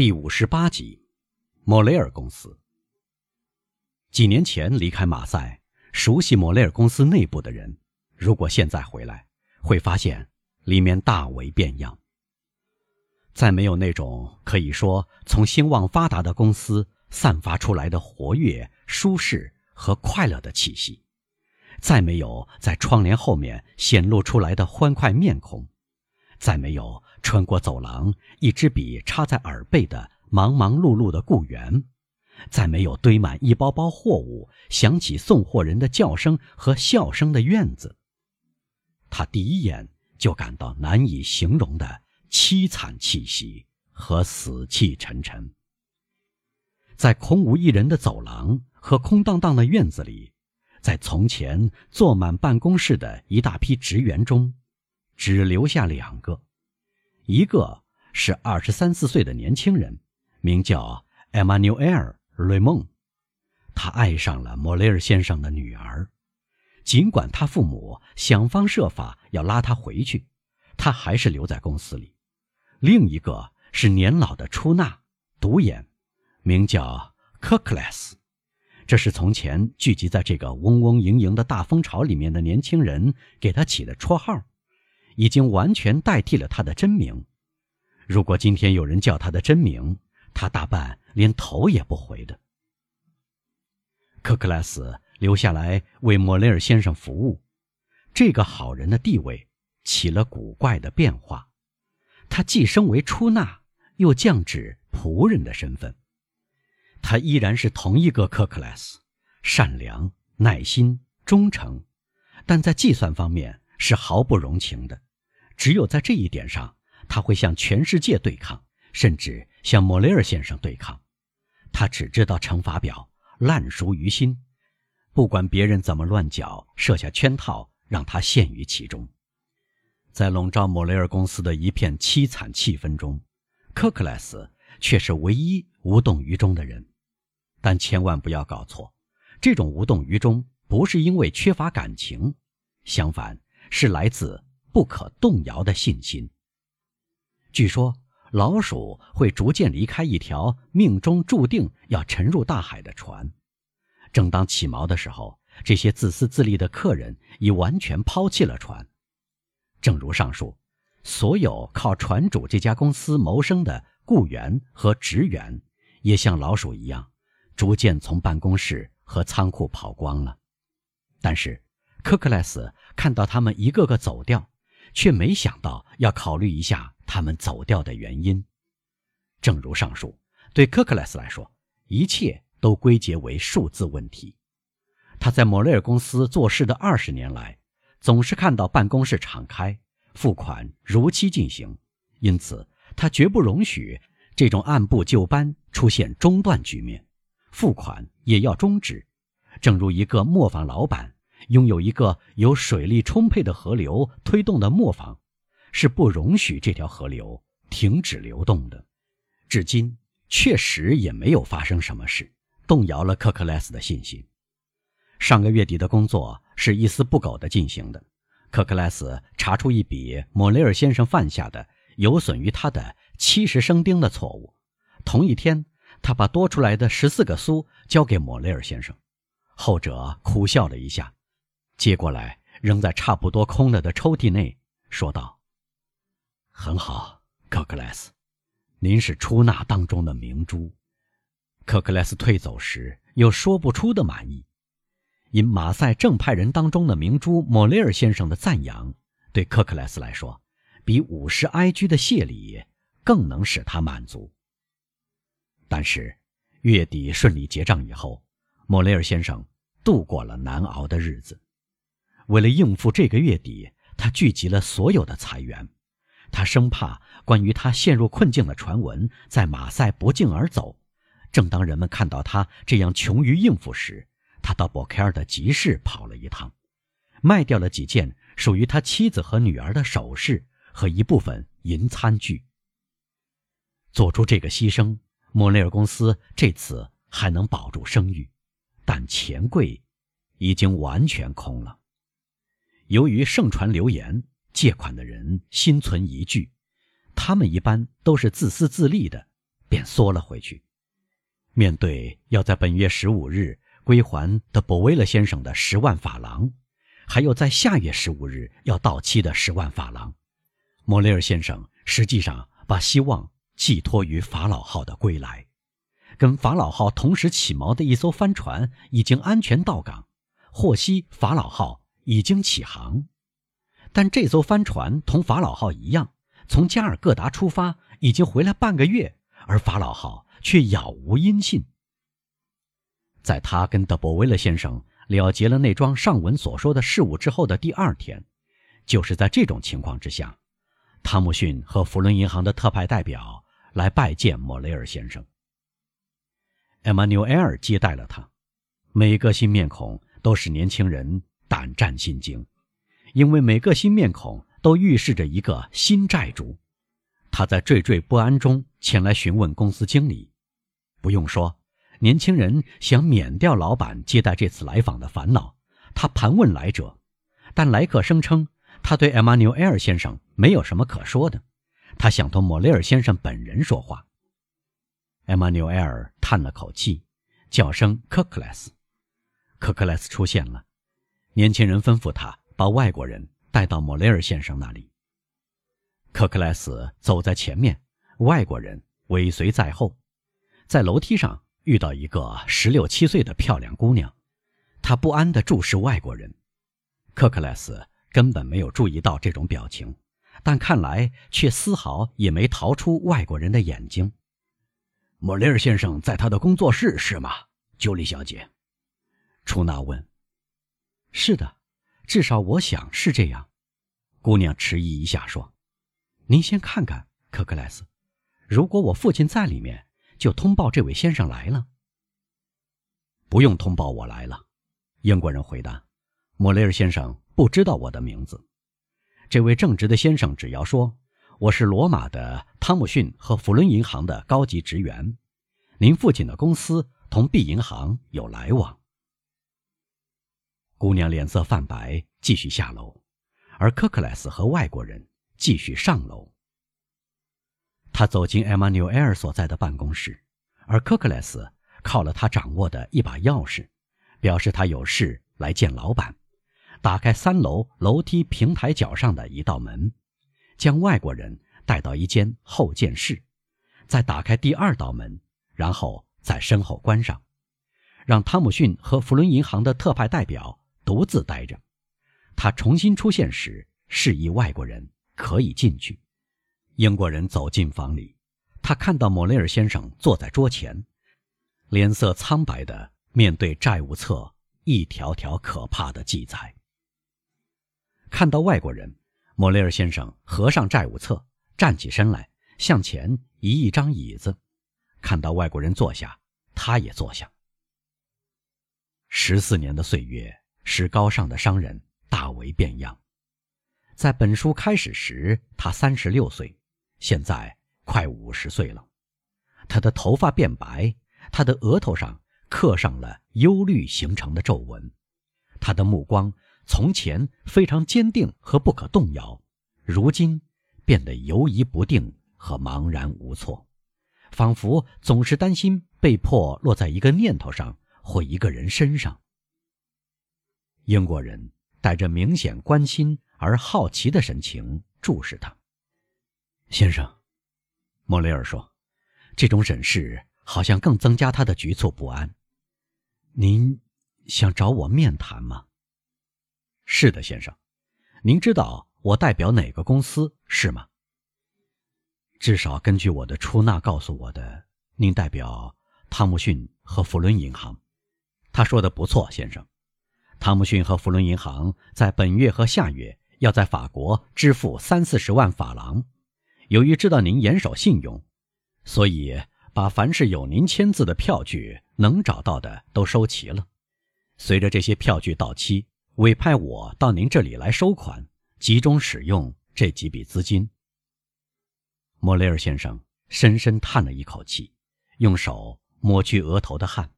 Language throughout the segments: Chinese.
第五十八集，莫雷尔公司。几年前离开马赛，熟悉莫雷尔公司内部的人，如果现在回来，会发现里面大为变样。再没有那种可以说从兴旺发达的公司散发出来的活跃、舒适和快乐的气息，再没有在窗帘后面显露出来的欢快面孔。再没有穿过走廊，一支笔插在耳背的忙忙碌碌的雇员，再没有堆满一包包货物、响起送货人的叫声和笑声的院子。他第一眼就感到难以形容的凄惨气息和死气沉沉。在空无一人的走廊和空荡荡的院子里，在从前坐满办公室的一大批职员中。只留下两个，一个是二十三四岁的年轻人，名叫艾玛纽埃尔·瑞梦，他爱上了莫雷尔先生的女儿，尽管他父母想方设法要拉他回去，他还是留在公司里。另一个是年老的出纳独眼，名叫科克莱斯，这是从前聚集在这个嗡嗡营营的大蜂巢里面的年轻人给他起的绰号。已经完全代替了他的真名。如果今天有人叫他的真名，他大半连头也不回的。克克莱斯留下来为莫雷尔先生服务，这个好人的地位起了古怪的变化。他既升为出纳，又降至仆人的身份。他依然是同一个克克莱斯，善良、耐心、忠诚，但在计算方面是毫不容情的。只有在这一点上，他会向全世界对抗，甚至向莫雷尔先生对抗。他只知道乘法表，烂熟于心。不管别人怎么乱搅，设下圈套，让他陷于其中。在笼罩莫雷尔公司的一片凄惨气氛中，科克莱斯却是唯一无动于衷的人。但千万不要搞错，这种无动于衷不是因为缺乏感情，相反是来自。不可动摇的信心。据说老鼠会逐渐离开一条命中注定要沉入大海的船。正当起锚的时候，这些自私自利的客人已完全抛弃了船。正如上述，所有靠船主这家公司谋生的雇员和职员，也像老鼠一样，逐渐从办公室和仓库跑光了。但是，科克莱斯看到他们一个个走掉。却没想到要考虑一下他们走掉的原因。正如上述，对科克莱斯来说，一切都归结为数字问题。他在莫雷尔公司做事的二十年来，总是看到办公室敞开，付款如期进行，因此他绝不容许这种按部就班出现中断局面，付款也要终止。正如一个磨坊老板。拥有一个由水力充沛的河流推动的磨坊，是不容许这条河流停止流动的。至今确实也没有发生什么事，动摇了科克莱斯的信心。上个月底的工作是一丝不苟地进行的。克克莱斯查出一笔莫雷尔先生犯下的有损于他的七十生丁的错误。同一天，他把多出来的十四个苏交给莫雷尔先生，后者苦笑了一下。接过来，扔在差不多空了的抽屉内，说道：“很好，克克莱斯，您是出纳当中的明珠。”克克莱斯退走时有说不出的满意，因马赛正派人当中的明珠莫雷尔先生的赞扬，对克克莱斯来说，比五十埃居的谢礼更能使他满足。但是，月底顺利结账以后，莫雷尔先生度过了难熬的日子。为了应付这个月底，他聚集了所有的财源。他生怕关于他陷入困境的传闻在马赛不胫而走。正当人们看到他这样穷于应付时，他到博凯尔的集市跑了一趟，卖掉了几件属于他妻子和女儿的首饰和一部分银餐具。做出这个牺牲，莫雷尔公司这次还能保住声誉，但钱柜已经完全空了。由于盛传流言，借款的人心存疑惧，他们一般都是自私自利的，便缩了回去。面对要在本月十五日归还德博威勒先生的十万法郎，还有在下月十五日要到期的十万法郎，莫雷尔先生实际上把希望寄托于法老号的归来。跟法老号同时起锚的一艘帆船已经安全到港，获悉法老号已经起航，但这艘帆船同法老号一样，从加尔各答出发，已经回来半个月，而法老号却杳无音信。在他跟德伯威勒先生了结了那桩上文所说的事物之后的第二天，就是在这种情况之下，汤姆逊和弗伦银行的特派代表来拜见莫雷尔先生。艾玛纽埃尔接待了他，每个新面孔都使年轻人胆战心惊，因为每个新面孔都预示着一个新债主。他在惴惴不安中前来询问公司经理。不用说，年轻人想免掉老板接待这次来访的烦恼。他盘问来者，但来客声称他对艾玛纽埃尔先生没有什么可说的，他想同莫雷尔先生本人说话。艾玛纽埃尔叹了口气，叫声“科克莱斯”。科克莱斯出现了，年轻人吩咐他把外国人带到莫雷尔先生那里。克克莱斯走在前面，外国人尾随在后。在楼梯上遇到一个十六七岁的漂亮姑娘，她不安地注视外国人。克克莱斯根本没有注意到这种表情，但看来却丝毫也没逃出外国人的眼睛。莫雷尔先生在他的工作室是吗，茱莉小姐？楚娜问。是的，至少我想是这样。姑娘迟疑一下说：“您先看看，科克莱斯。如果我父亲在里面，就通报这位先生来了。”不用通报我来了，英国人回答。莫雷尔先生不知道我的名字。这位正直的先生只要说。我是罗马的汤姆逊和弗伦银行的高级职员，您父亲的公司同 B 银行有来往。姑娘脸色泛白，继续下楼，而科克莱斯和外国人继续上楼。他走进艾玛纽埃尔所在的办公室，而科克莱斯靠了他掌握的一把钥匙，表示他有事来见老板，打开三楼楼梯平台角上的一道门。将外国人带到一间后见室，再打开第二道门，然后在身后关上，让汤姆逊和弗伦银行的特派代表独自待着。他重新出现时，示意外国人可以进去。英国人走进房里，他看到莫雷尔先生坐在桌前，脸色苍白的面对债务册一条条可怕的记载。看到外国人。莫雷尔先生合上债务册，站起身来，向前移一张椅子，看到外国人坐下，他也坐下。十四年的岁月使高尚的商人大为变样。在本书开始时，他三十六岁，现在快五十岁了。他的头发变白，他的额头上刻上了忧虑形成的皱纹，他的目光。从前非常坚定和不可动摇，如今变得犹疑不定和茫然无措，仿佛总是担心被迫落在一个念头上或一个人身上。英国人带着明显关心而好奇的神情注视他。先生，莫雷尔说：“这种审视好像更增加他的局促不安。您想找我面谈吗？”是的，先生，您知道我代表哪个公司是吗？至少根据我的出纳告诉我的，您代表汤姆逊和弗伦银行。他说的不错，先生。汤姆逊和弗伦银行在本月和下月要在法国支付三四十万法郎。由于知道您严守信用，所以把凡是有您签字的票据能找到的都收齐了。随着这些票据到期。委派我到您这里来收款，集中使用这几笔资金。莫雷尔先生深深叹了一口气，用手抹去额头的汗。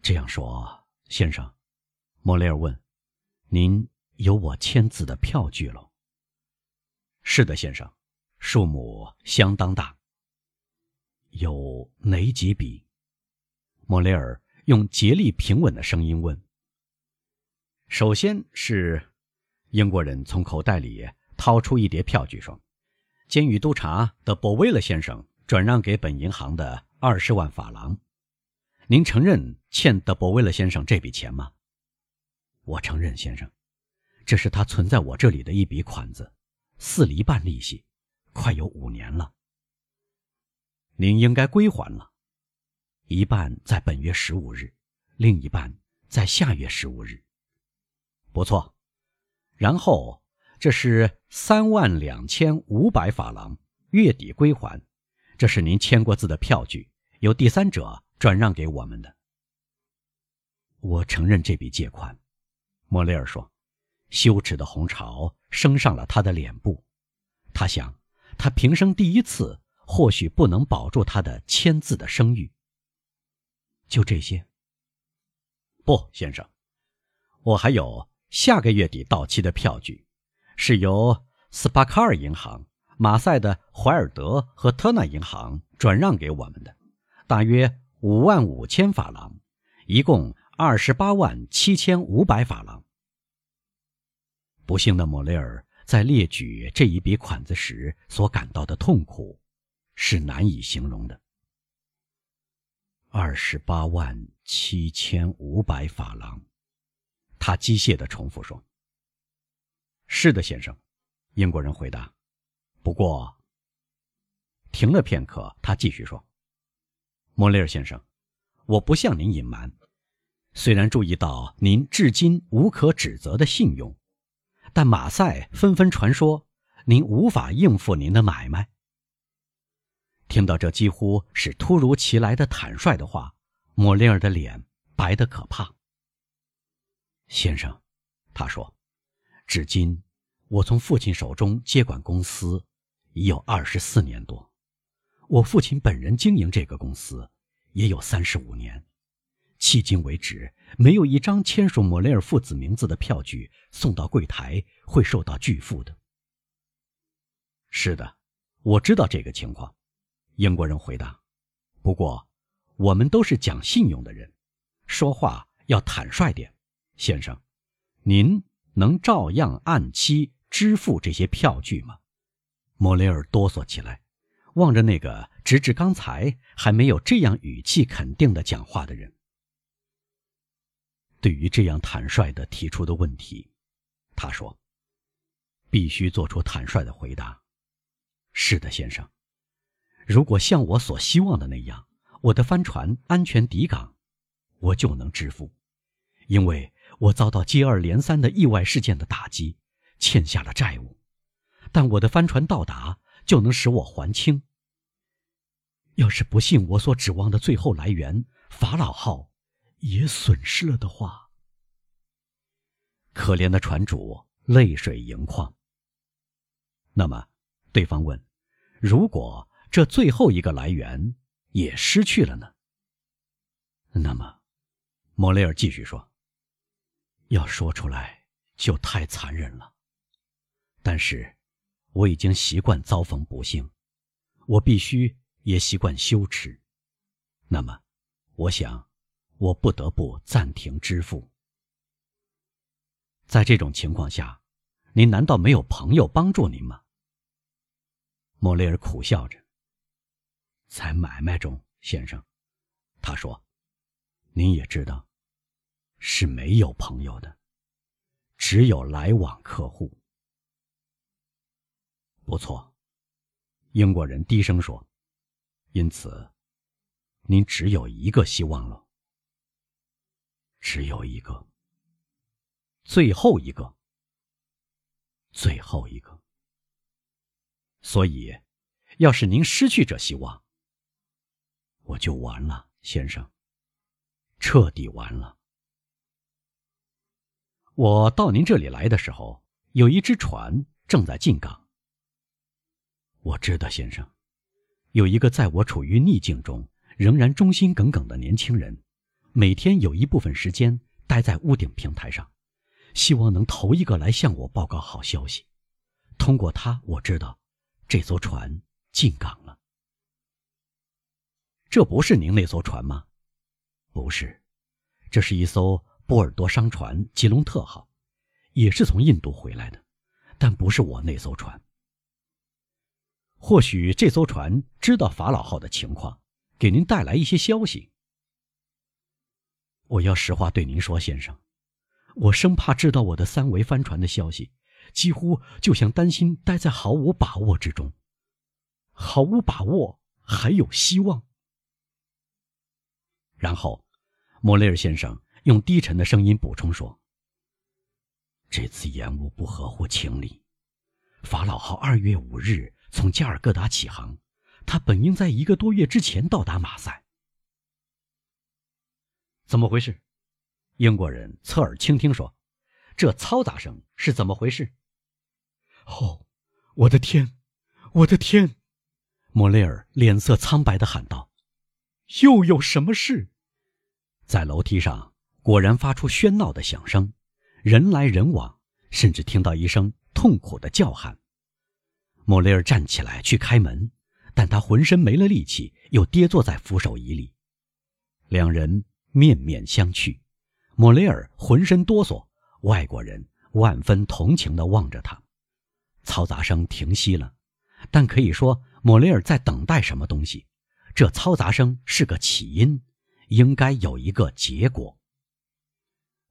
这样说，先生，莫雷尔问：“您有我签字的票据喽？”“是的，先生，数目相当大。”有哪几笔？莫雷尔用竭力平稳的声音问。首先是，英国人从口袋里掏出一叠票据，说：“监狱督察德波威勒先生转让给本银行的二十万法郎，您承认欠德伯威勒先生这笔钱吗？”“我承认，先生，这是他存在我这里的一笔款子，四厘半利息，快有五年了。您应该归还了，一半在本月十五日，另一半在下月十五日。”不错，然后这是三万两千五百法郎，月底归还。这是您签过字的票据，由第三者转让给我们的。我承认这笔借款，莫雷尔说。羞耻的红潮升上了他的脸部，他想，他平生第一次，或许不能保住他的签字的声誉。就这些？不，先生，我还有。下个月底到期的票据，是由斯巴卡尔银行、马赛的怀尔德和特纳银行转让给我们的，大约五万五千法郎，一共二十八万七千五百法郎。不幸的莫雷尔在列举这一笔款子时所感到的痛苦，是难以形容的。二十八万七千五百法郎。他机械地重复说：“是的，先生。”英国人回答。不过，停了片刻，他继续说：“莫雷尔先生，我不向您隐瞒，虽然注意到您至今无可指责的信用，但马赛纷纷传说您无法应付您的买卖。”听到这几乎是突如其来的坦率的话，莫雷尔的脸白得可怕。先生，他说：“至今，我从父亲手中接管公司已有二十四年多。我父亲本人经营这个公司也有三十五年。迄今为止，没有一张签署莫雷尔父子名字的票据送到柜台会受到拒付的。”是的，我知道这个情况。”英国人回答。“不过，我们都是讲信用的人，说话要坦率点。”先生，您能照样按期支付这些票据吗？莫雷尔哆嗦起来，望着那个直至刚才还没有这样语气肯定的讲话的人。对于这样坦率的提出的问题，他说：“必须做出坦率的回答。”是的，先生。如果像我所希望的那样，我的帆船安全抵港，我就能支付，因为。我遭到接二连三的意外事件的打击，欠下了债务，但我的帆船到达就能使我还清。要是不幸我所指望的最后来源法老号也损失了的话，可怜的船主泪水盈眶。那么，对方问：如果这最后一个来源也失去了呢？那么，莫雷尔继续说。要说出来就太残忍了，但是我已经习惯遭逢不幸，我必须也习惯羞耻。那么，我想，我不得不暂停支付。在这种情况下，您难道没有朋友帮助您吗？莫雷尔苦笑着。在买卖中，先生，他说：“您也知道。”是没有朋友的，只有来往客户。不错，英国人低声说：“因此，您只有一个希望了，只有一个，最后一个，最后一个。所以，要是您失去这希望，我就完了，先生，彻底完了。”我到您这里来的时候，有一只船正在进港。我知道，先生，有一个在我处于逆境中仍然忠心耿耿的年轻人，每天有一部分时间待在屋顶平台上，希望能头一个来向我报告好消息。通过他，我知道这艘船进港了。这不是您那艘船吗？不是，这是一艘波尔多商船吉隆特号，也是从印度回来的，但不是我那艘船。或许这艘船知道法老号的情况，给您带来一些消息。我要实话对您说，先生，我生怕知道我的三维帆船的消息，几乎就像担心待在毫无把握之中。毫无把握，还有希望。然后，莫雷尔先生用低沉的声音补充说：“这次延误不合乎情理。法老号二月五日从加尔各答起航，他本应在一个多月之前到达马赛。怎么回事？”英国人侧耳倾听说：“这嘈杂声是怎么回事？”哦，我的天，我的天！莫雷尔脸色苍白地喊道：“又有什么事？”在楼梯上果然发出喧闹的响声，人来人往，甚至听到一声痛苦的叫喊。莫雷尔站起来去开门，但他浑身没了力气，又跌坐在扶手椅里。两人面面相觑，莫雷尔浑身哆嗦，外国人万分同情地望着他。嘈杂声停息了，但可以说。莫雷尔在等待什么东西？这嘈杂声是个起因，应该有一个结果。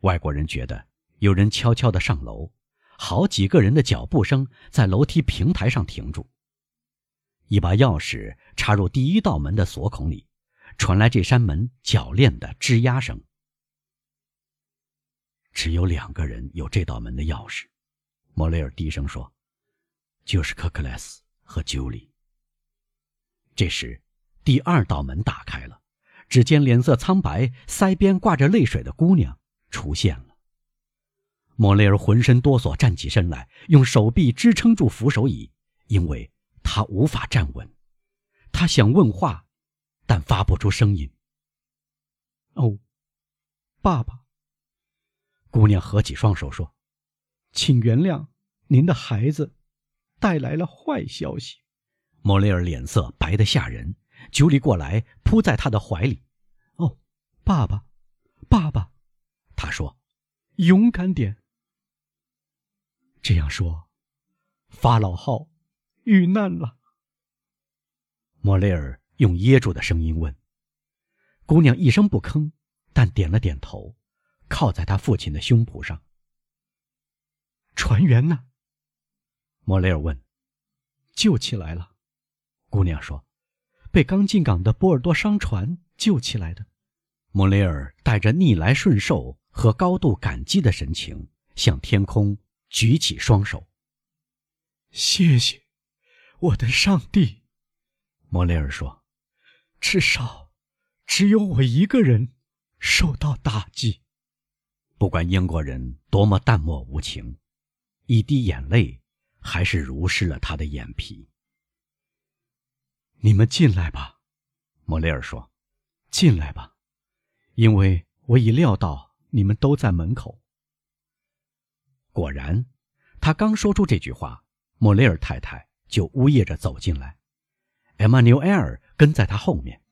外国人觉得有人悄悄地上楼，好几个人的脚步声在楼梯平台上停住。一把钥匙插入第一道门的锁孔里，传来这扇门铰链的吱呀声。只有两个人有这道门的钥匙，莫雷尔低声说：“就是科克莱斯和九里。”这时，第二道门打开了，只见脸色苍白、腮边挂着泪水的姑娘出现了。莫雷尔浑身哆嗦，站起身来，用手臂支撑住扶手椅，因为他无法站稳。他想问话，但发不出声音。哦，爸爸。姑娘合起双手说：“请原谅，您的孩子带来了坏消息。”莫雷尔脸色白得吓人，九里过来扑在他的怀里。“哦，爸爸，爸爸！”他说，“勇敢点。”这样说，法老号遇难了。莫雷尔用噎住的声音问。姑娘一声不吭，但点了点头，靠在他父亲的胸脯上。船员呢？莫雷尔问。救起来了。姑娘说：“被刚进港的波尔多商船救起来的。”莫雷尔带着逆来顺受和高度感激的神情，向天空举起双手：“谢谢，我的上帝！”莫雷尔说：“至少，只有我一个人受到打击。不管英国人多么淡漠无情，一滴眼泪还是濡湿了他的眼皮。”你们进来吧，莫雷尔说：“进来吧，因为我已料到你们都在门口。”果然，他刚说出这句话，莫雷尔太太就呜咽着走进来，艾玛纽埃尔跟在他后面。